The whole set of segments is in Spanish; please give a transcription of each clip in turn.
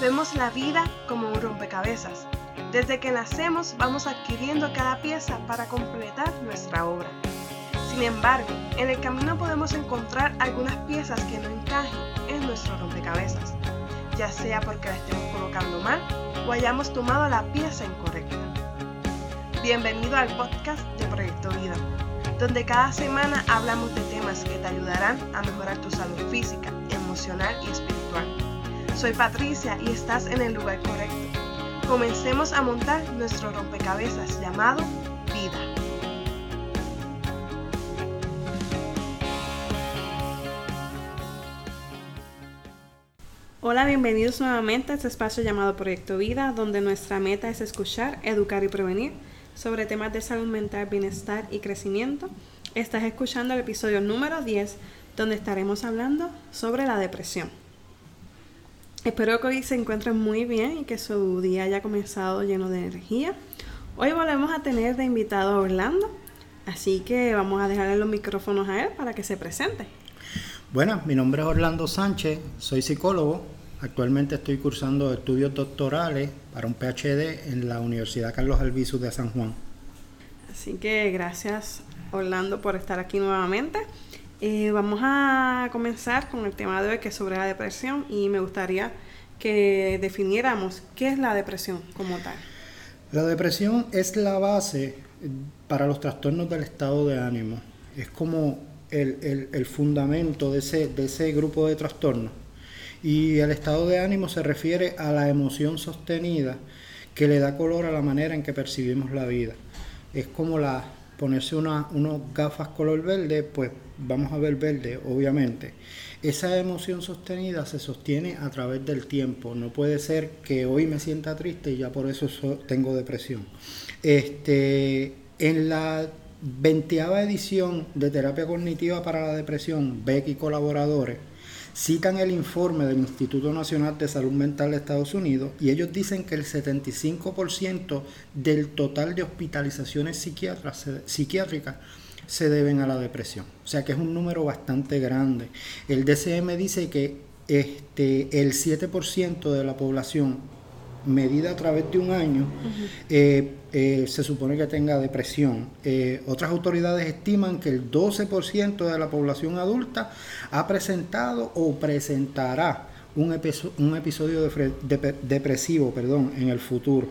Vemos la vida como un rompecabezas. Desde que nacemos vamos adquiriendo cada pieza para completar nuestra obra. Sin embargo, en el camino podemos encontrar algunas piezas que no encajen en nuestro rompecabezas, ya sea porque la estemos colocando mal o hayamos tomado la pieza incorrecta. Bienvenido al podcast de Proyecto Vida, donde cada semana hablamos de temas que te ayudarán a mejorar tu salud física, emocional y espiritual. Soy Patricia y estás en el lugar correcto. Comencemos a montar nuestro rompecabezas llamado vida. Hola, bienvenidos nuevamente a este espacio llamado Proyecto Vida, donde nuestra meta es escuchar, educar y prevenir sobre temas de salud mental, bienestar y crecimiento. Estás escuchando el episodio número 10, donde estaremos hablando sobre la depresión. Espero que hoy se encuentren muy bien y que su día haya comenzado lleno de energía. Hoy volvemos a tener de invitado a Orlando, así que vamos a dejarle los micrófonos a él para que se presente. Bueno, mi nombre es Orlando Sánchez, soy psicólogo. Actualmente estoy cursando estudios doctorales para un PhD en la Universidad Carlos Albizu de San Juan. Así que gracias Orlando por estar aquí nuevamente. Eh, vamos a comenzar con el tema de hoy que es sobre la depresión y me gustaría que definiéramos qué es la depresión como tal. La depresión es la base para los trastornos del estado de ánimo. Es como el, el fundamento de ese, de ese grupo de trastornos. Y el estado de ánimo se refiere a la emoción sostenida que le da color a la manera en que percibimos la vida. Es como la ponerse unos gafas color verde, pues vamos a ver verde, obviamente. Esa emoción sostenida se sostiene a través del tiempo. No puede ser que hoy me sienta triste y ya por eso tengo depresión. Este, en la veinteava edición de Terapia Cognitiva para la Depresión, Beck y colaboradores, citan el informe del Instituto Nacional de Salud Mental de Estados Unidos y ellos dicen que el 75% del total de hospitalizaciones psiquiátricas se deben a la depresión. O sea que es un número bastante grande. El DCM dice que este, el 7% de la población medida a través de un año, eh, eh, se supone que tenga depresión. Eh, otras autoridades estiman que el 12% de la población adulta ha presentado o presentará un, un episodio depresivo perdón, en el futuro.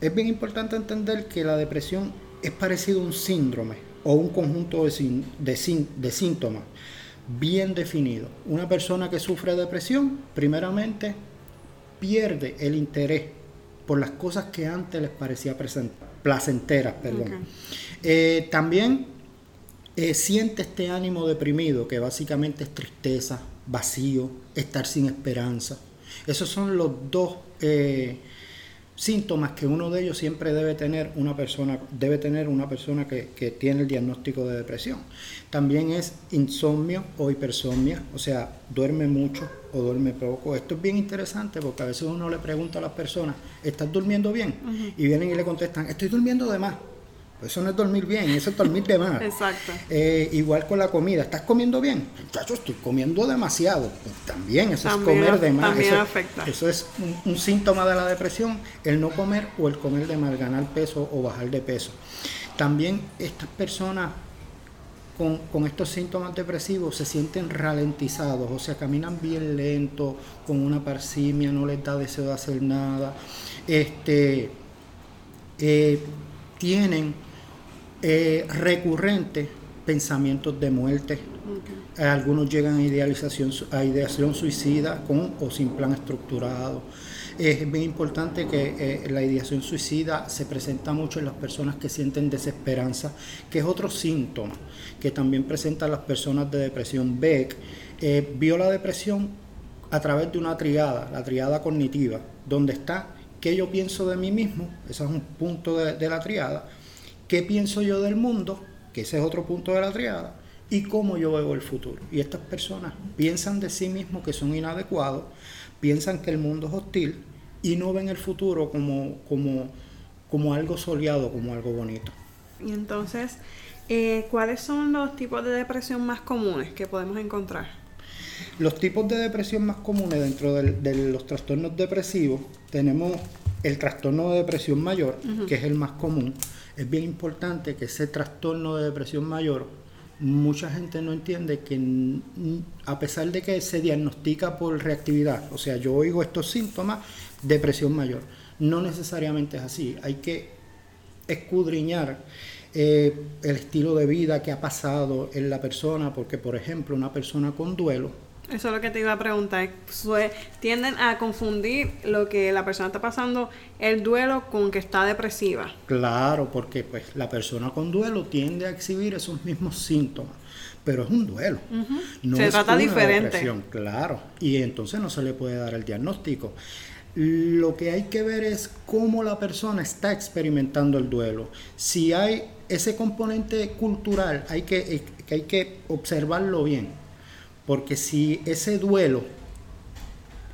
Es bien importante entender que la depresión es parecido a un síndrome o un conjunto de, de síntomas bien definidos. Una persona que sufre depresión, primeramente, pierde el interés por las cosas que antes les parecía placenteras. Perdón. Eh, también eh, siente este ánimo deprimido, que básicamente es tristeza, vacío, estar sin esperanza. Esos son los dos eh, síntomas que uno de ellos siempre debe tener una persona, debe tener una persona que, que, tiene el diagnóstico de depresión. También es insomnio o hipersomnia, o sea, duerme mucho o duerme poco. Esto es bien interesante porque a veces uno le pregunta a las personas, ¿estás durmiendo bien? Y vienen y le contestan, estoy durmiendo de más. Pues eso no es dormir bien, eso es dormir de más. Exacto. Eh, igual con la comida, ¿estás comiendo bien? Muchacho, estoy comiendo demasiado. Pues también eso es comer de más. También eso, afecta. Eso es un, un, síntoma de la depresión, el no comer o el comer de mal, ganar peso o bajar de peso. También estas personas con, con, estos síntomas depresivos se sienten ralentizados, o sea, caminan bien lento, con una parsimia, no les da deseo de hacer nada. Este, eh, tienen eh, recurrentes pensamientos de muerte. Eh, algunos llegan a idealización, a ideación suicida con o sin plan estructurado. Es bien importante que eh, la ideación suicida se presenta mucho en las personas que sienten desesperanza, que es otro síntoma que también presentan las personas de depresión. Beck vio la depresión a través de una triada, la triada cognitiva, donde está qué yo pienso de mí mismo, ese es un punto de, de la triada, qué pienso yo del mundo, que ese es otro punto de la triada, y cómo yo veo el futuro. Y estas personas piensan de sí mismos que son inadecuados, piensan que el mundo es hostil y no ven el futuro como, como, como algo soleado, como algo bonito. Y entonces, eh, ¿cuáles son los tipos de depresión más comunes que podemos encontrar? Los tipos de depresión más comunes dentro de los trastornos depresivos tenemos el trastorno de depresión mayor, que es el más común. Es bien importante que ese trastorno de depresión mayor, mucha gente no entiende que a pesar de que se diagnostica por reactividad, o sea, yo oigo estos síntomas, depresión mayor, no necesariamente es así. Hay que escudriñar eh, el estilo de vida que ha pasado en la persona, porque por ejemplo una persona con duelo, eso es lo que te iba a preguntar. tienden a confundir lo que la persona está pasando, el duelo, con que está depresiva. Claro, porque pues la persona con duelo tiende a exhibir esos mismos síntomas, pero es un duelo. se trata diferente. claro, y entonces no se le puede dar el diagnóstico. Lo que hay que ver es cómo la persona está experimentando el duelo. Si hay ese componente cultural, hay que, eh, hay que observarlo bien porque si ese duelo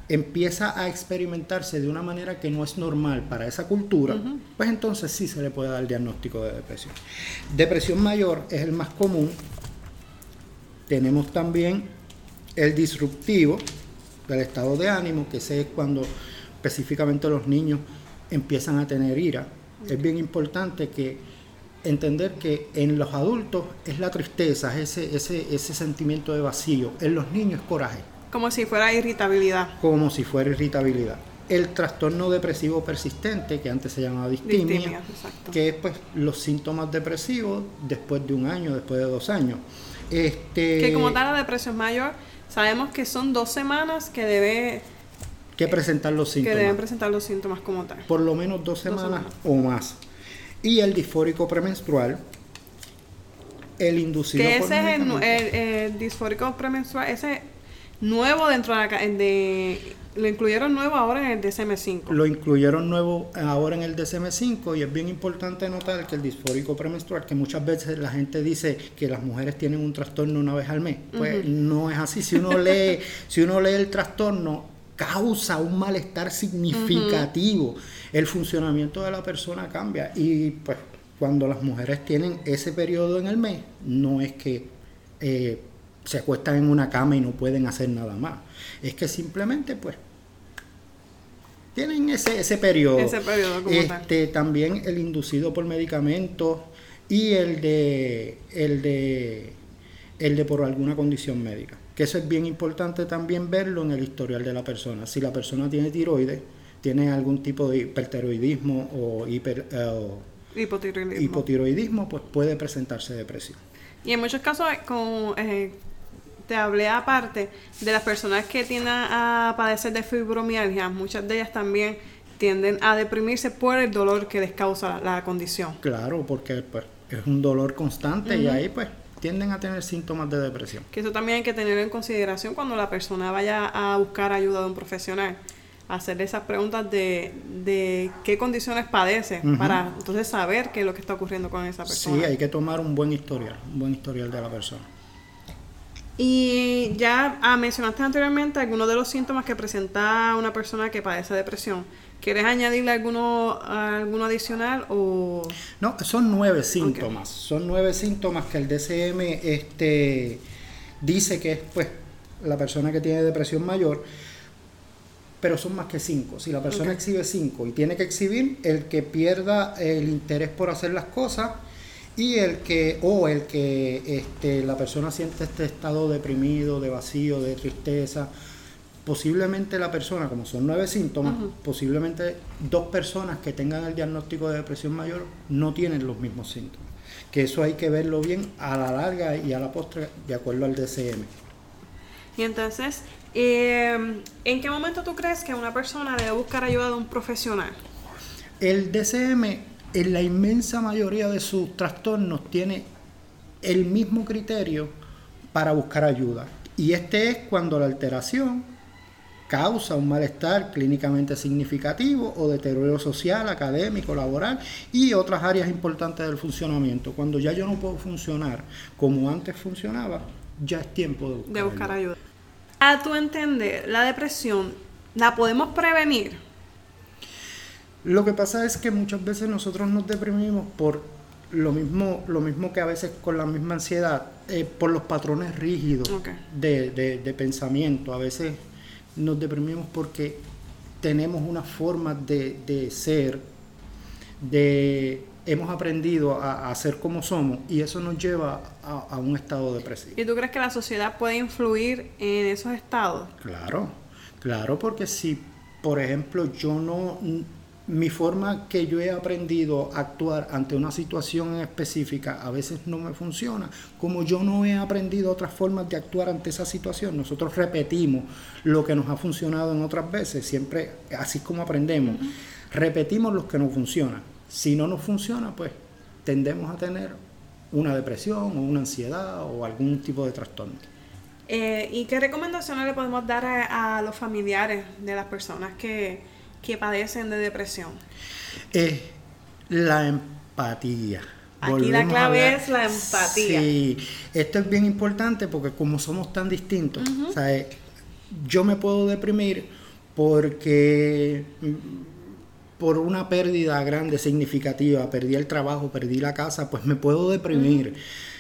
empieza a experimentarse de una manera que no es normal para esa cultura, pues entonces sí se le puede dar el diagnóstico de depresión. Depresión mayor es el más común. Tenemos también el disruptivo del estado de ánimo, que ese es cuando específicamente los niños empiezan a tener ira. Es bien importante que entender que en los adultos es la tristeza, ese, ese, ese sentimiento de vacío. En los niños es coraje. Como si fuera irritabilidad. Como si fuera irritabilidad. El trastorno depresivo persistente, que antes se llamaba distimia, que es pues los síntomas depresivos después de un año, después de dos años. Este, que como tal la depresión mayor, sabemos que son dos semanas que debe que presentar los síntomas. Que deben presentar los síntomas como tal. Por lo menos dos semanas. o más y el disfórico premenstrual, el inducido que ese es el, disfórico premenstrual, ese nuevo dentro de, la, de lo incluyeron nuevo ahora en el DSM-5. Lo incluyeron nuevo ahora en el DSM-5 y es bien importante notar que el disfórico premenstrual, que muchas veces la gente dice que las mujeres tienen un trastorno una vez al mes, pues no es así. Si uno lee, si uno lee el trastorno, causa un malestar significativo. El funcionamiento de la persona cambia y pues cuando las mujeres tienen ese periodo en el mes, no es que eh, se acuestan en una cama y no pueden hacer nada más. Es que simplemente pues tienen ese, ese periodo. Ese periodo este, También el inducido por medicamentos y el de, el de, el de por alguna condición médica que eso es bien importante también verlo en el historial de la persona. Si la persona tiene tiroides, tiene algún tipo de hipertiroidismo o, hiper, eh, hipotiroidismo. hipotiroidismo, pues puede presentarse depresión. Y en muchos casos, como eh, te hablé aparte de las personas que tienden a padecer de fibromialgia, muchas de ellas también tienden a deprimirse por el dolor que les causa la, condición. Claro, porque pues, es un dolor constante y ahí pues tienden a tener síntomas de depresión. Que eso también hay que tener en consideración cuando la persona vaya a buscar ayuda de un profesional. Hacer esas preguntas de, de qué condiciones padece para entonces saber qué es lo que está ocurriendo con esa persona. Sí, hay que tomar un buen historial, un buen historial de la persona. Y ya ah, mencionaste anteriormente algunos de los síntomas que presenta una persona que padece depresión. ¿Quieres añadirle alguno, alguno adicional o...? No, son nueve síntomas. Son nueve síntomas que el DCM este, dice que es pues, la persona que tiene depresión mayor, pero son más que cinco. Si la persona exhibe cinco y tiene que exhibir el que pierda el interés por hacer las cosas y el que, o el que este, la persona siente este estado deprimido, de vacío, de tristeza, posiblemente la persona, como son nueve síntomas, posiblemente dos personas que tengan el diagnóstico de depresión mayor no tienen los mismos síntomas. Que eso hay que verlo bien a la larga y a la postre de acuerdo al DCM. Y entonces, em, ¿en qué momento tú crees que una persona debe buscar ayuda de un profesional? El DCM, en la inmensa mayoría de sus trastornos, tiene el mismo criterio para buscar ayuda. Y este es cuando la alteración causa un malestar clínicamente significativo o deterioro social, académico, laboral y otras áreas importantes del funcionamiento. Cuando ya yo no puedo funcionar como antes funcionaba, ya es tiempo de buscar, de buscar ayuda. A tu entender, la depresión, ¿la podemos prevenir? Lo que pasa es que muchas veces nosotros nos deprimimos por lo mismo, lo mismo que a veces con la misma ansiedad, eh, por los patrones rígidos de, de, pensamiento. A veces nos deprimimos porque tenemos una forma de, de ser, de hemos aprendido a, a, ser como somos y eso nos lleva a, a, un estado depresivo. ¿Y tú crees que la sociedad puede influir en esos estados? Claro, claro, porque si, por ejemplo, yo no, mi forma que yo he aprendido a actuar ante una situación específica a veces no me funciona, como yo no he aprendido otras formas de actuar ante esa situación, nosotros repetimos lo que nos ha funcionado en otras veces, siempre así como aprendemos, repetimos lo que nos funciona. Si no nos funciona, pues tendemos a tener una depresión o una ansiedad o algún tipo de trastorno. Eh, ¿Y qué recomendaciones le podemos dar a los familiares de las personas que, que padecen de depresión? Es la empatía. Aquí la clave es la empatía. Sí, esto es bien importante porque como somos tan distintos, yo me puedo deprimir porque mm, por una pérdida grande, significativa, perdí el trabajo, perdí la casa, pues me puedo deprimir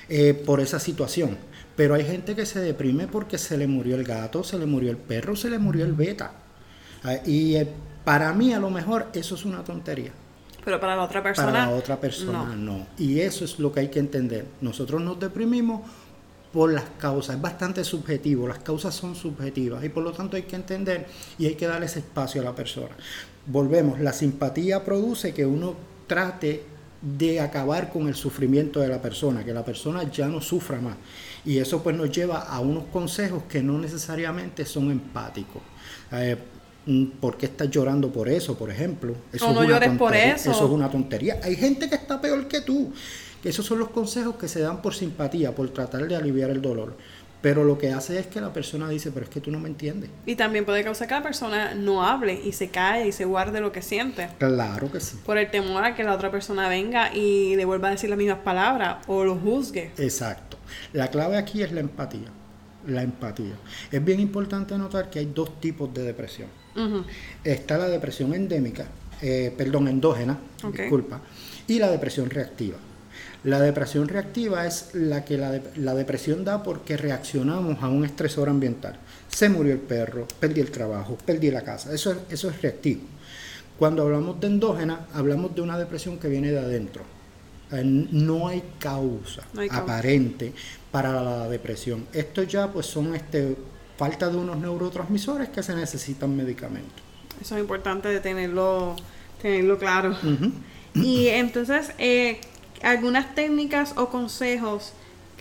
eh, por esa situación. Pero hay gente que se deprime porque se le murió el gato, se le murió el perro, se le murió el beta. Y para mí a lo mejor eso es una tontería. Pero para la otra persona. Para la otra persona no. Y eso es lo que hay que entender. Nosotros nos deprimimos por las causas. Es bastante subjetivo. Las causas son subjetivas. Y por lo tanto hay que entender y hay que darle ese espacio a la persona. Volvemos. La simpatía produce que uno trate de acabar con el sufrimiento de la persona, que la persona ya no sufra más. Y eso pues nos lleva a unos consejos que no necesariamente son empáticos. Eh, ¿Por qué estás llorando por eso, por ejemplo? Eso no, llores por eso. Eso es una tontería. Hay gente que está peor que tú. Esos son los consejos que se dan por simpatía, por tratar de aliviar el dolor. Pero lo que hace es que la persona dice, pero es que tú no me entiendes. Y también puede causar que la persona no hable y se cae y se guarde lo que siente. Claro que sí. Por el temor a que la otra persona venga y le vuelva a decir las mismas palabras o lo juzgue. Exacto. La clave aquí es la empatía. La empatía. Es bien importante notar que hay dos tipos de depresión Está la depresión endémica, eh, perdón, endógena, disculpa, y la depresión reactiva. La depresión reactiva es la que la, la, depresión da porque reaccionamos a un estresor ambiental. Se murió el perro, perdí el trabajo, perdí la casa. Eso eso es reactivo. Cuando hablamos de endógena, hablamos de una depresión que viene de adentro. No hay causa, aparente para la depresión. Esto ya pues son este falta de unos neurotransmisores que se necesitan medicamentos. Eso es importante de tenerlo, tenerlo claro. Y entonces, eh, algunas técnicas o consejos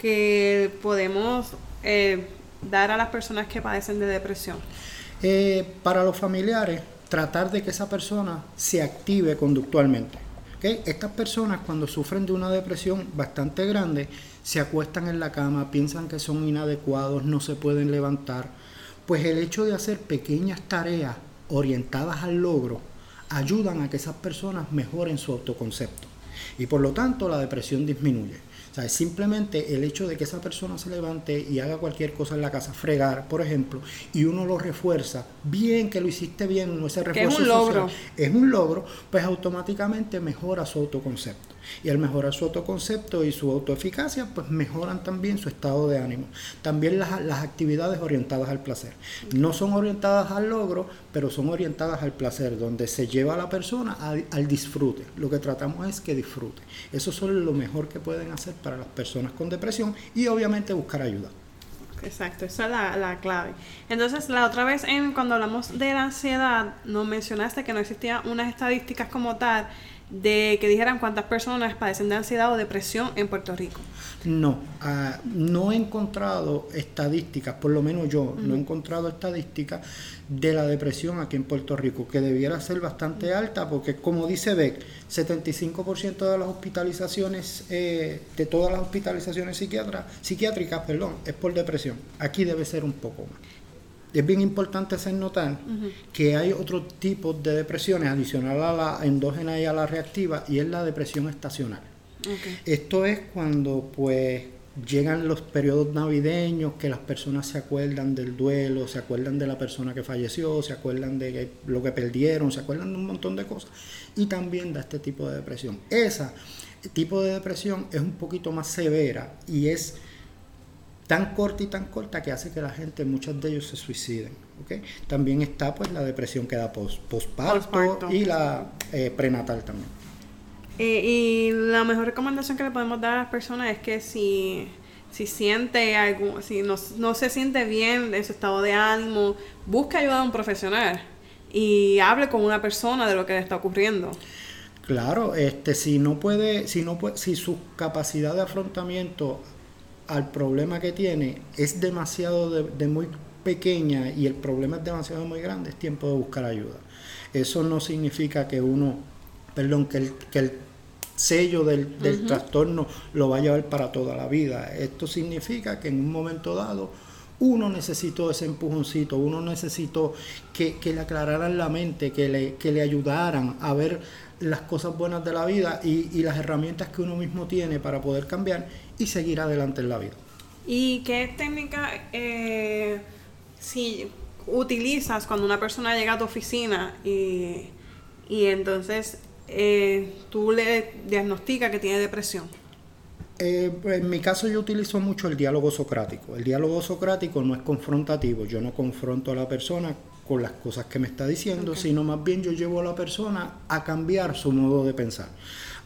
que podemos eh, dar a las personas que padecen de depresión. Eh, para los familiares, tratar de que esa persona se active conductualmente. Estas personas cuando sufren de una depresión bastante grande, se acuestan en la cama, piensan que son inadecuados, no se pueden levantar, pues el hecho de hacer pequeñas tareas orientadas al logro ayudan a que esas personas mejoren su autoconcepto. Y por lo tanto la depresión disminuye. O sea, simplemente el hecho de que esa persona se levante y haga cualquier cosa en la casa, fregar, por ejemplo, y uno lo refuerza, bien que lo hiciste bien, no ese refuerzo es un logro. es un logro, pues automáticamente mejora su autoconcepto. Y al mejorar su autoconcepto y su autoeficacia, pues mejoran también su estado de ánimo. También las, las actividades orientadas al placer. No son orientadas al logro, pero son orientadas al placer, donde se lleva a la persona al disfrute. Lo que tratamos es que disfrute. Eso es lo mejor que pueden hacer para las personas con depresión y obviamente buscar ayuda. Exacto, esa es la, la, clave. Entonces, la otra vez en, cuando hablamos de la ansiedad, nos mencionaste que no existían unas estadísticas como tal de que dijeran cuántas personas padecen de ansiedad o depresión en Puerto Rico. No, ah, no he encontrado estadísticas, por lo menos yo no he encontrado estadísticas de la depresión aquí en Puerto Rico, que debiera ser bastante alta, porque como dice Beck, 75% de las hospitalizaciones, eh, de todas las hospitalizaciones psiquiátricas, perdón, es por depresión. Aquí debe ser un poco más es bien importante hacer notar que hay otro tipo de depresiones adicional a la endógena y a la reactiva y es la depresión estacional. Esto es cuando pues llegan los periodos navideños que las personas se acuerdan del duelo, se acuerdan de la persona que falleció, se acuerdan de lo que perdieron, se acuerdan de un montón de cosas y también da este tipo de depresión. Esa tipo de depresión es un poquito más severa y es tan corta y tan corta que hace que la gente, muchos de ellos se suiciden. ¿okay? También está pues la depresión que da postparto y la eh, prenatal también. Eh, y la mejor recomendación que le podemos dar a las personas es que si, si siente algo, si no, no se siente bien en su estado de ánimo, busque ayuda de un profesional y hable con una persona de lo que le está ocurriendo. Claro, este, si no puede, si no puede, si su capacidad de afrontamiento al problema que tiene es demasiado de, muy pequeña y el problema es demasiado muy grande, es tiempo de buscar ayuda. Eso no significa que uno, perdón, que el, que el sello del, del trastorno lo va a llevar para toda la vida. Esto significa que en un momento dado uno necesitó ese empujoncito, uno necesitó que, que le aclararan la mente, que le, que le ayudaran a ver las cosas buenas de la vida y, y, las herramientas que uno mismo tiene para poder cambiar y seguir adelante en la vida. ¿Y qué técnica eh, si utilizas cuando una persona llega a tu oficina y, y entonces eh, tú le diagnosticas que tiene depresión? Eh, en mi caso yo utilizo mucho el diálogo socrático. El diálogo socrático no es confrontativo, yo no confronto a la persona con las cosas que me está diciendo, sino más bien yo llevo a la persona a cambiar su modo de pensar,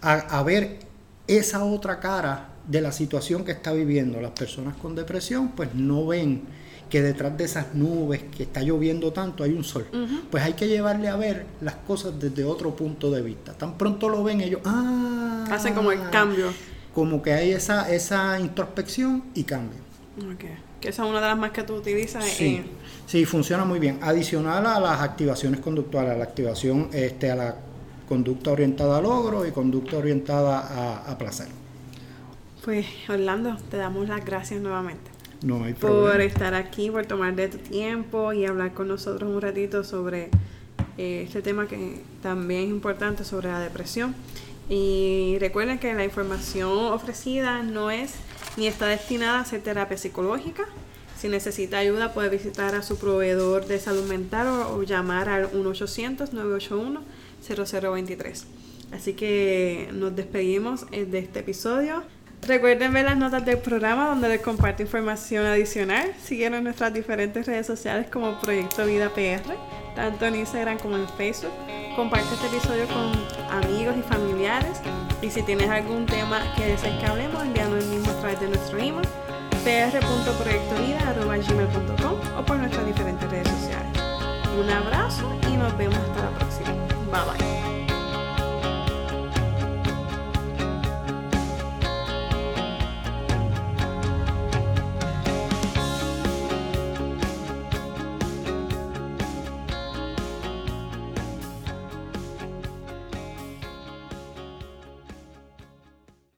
a, ver esa otra cara de la situación que está viviendo. Las personas con depresión pues no ven que detrás de esas nubes que está lloviendo tanto hay un sol. Pues hay que llevarle a ver las cosas desde otro punto de vista. Tan pronto lo ven ellos, ah, hacen como el cambio. Como que hay esa, esa introspección y cambio. Okay. Que esa es una de las más que tú utilizas. Sí. Sí, funciona muy bien. Adicional a las activaciones conductuales, a la activación, este, a la conducta orientada a logro y conducta orientada a, placer. Pues Orlando, te damos las gracias nuevamente. No hay problema. Por estar aquí, por tomar de tu tiempo y hablar con nosotros un ratito sobre eh, este tema que también es importante, sobre la depresión. Y recuerden que la información ofrecida no es ni está destinada a ser terapia psicológica, si necesita ayuda puede visitar a su proveedor de salud mental o, llamar al 1-800-981-0023. Así que nos despedimos eh, de este episodio. Recuerden ver las notas del programa donde les comparto información adicional. Síguenos en nuestras diferentes redes sociales como Proyecto Vida PR, tanto en Instagram como en Facebook. Comparte este episodio con amigos y familiares. Y si tienes algún tema que desees que hablemos, envíanos el mismo a través de nuestro email pr.proyectovida.gmail.com o por nuestras diferentes redes sociales. Un abrazo y nos vemos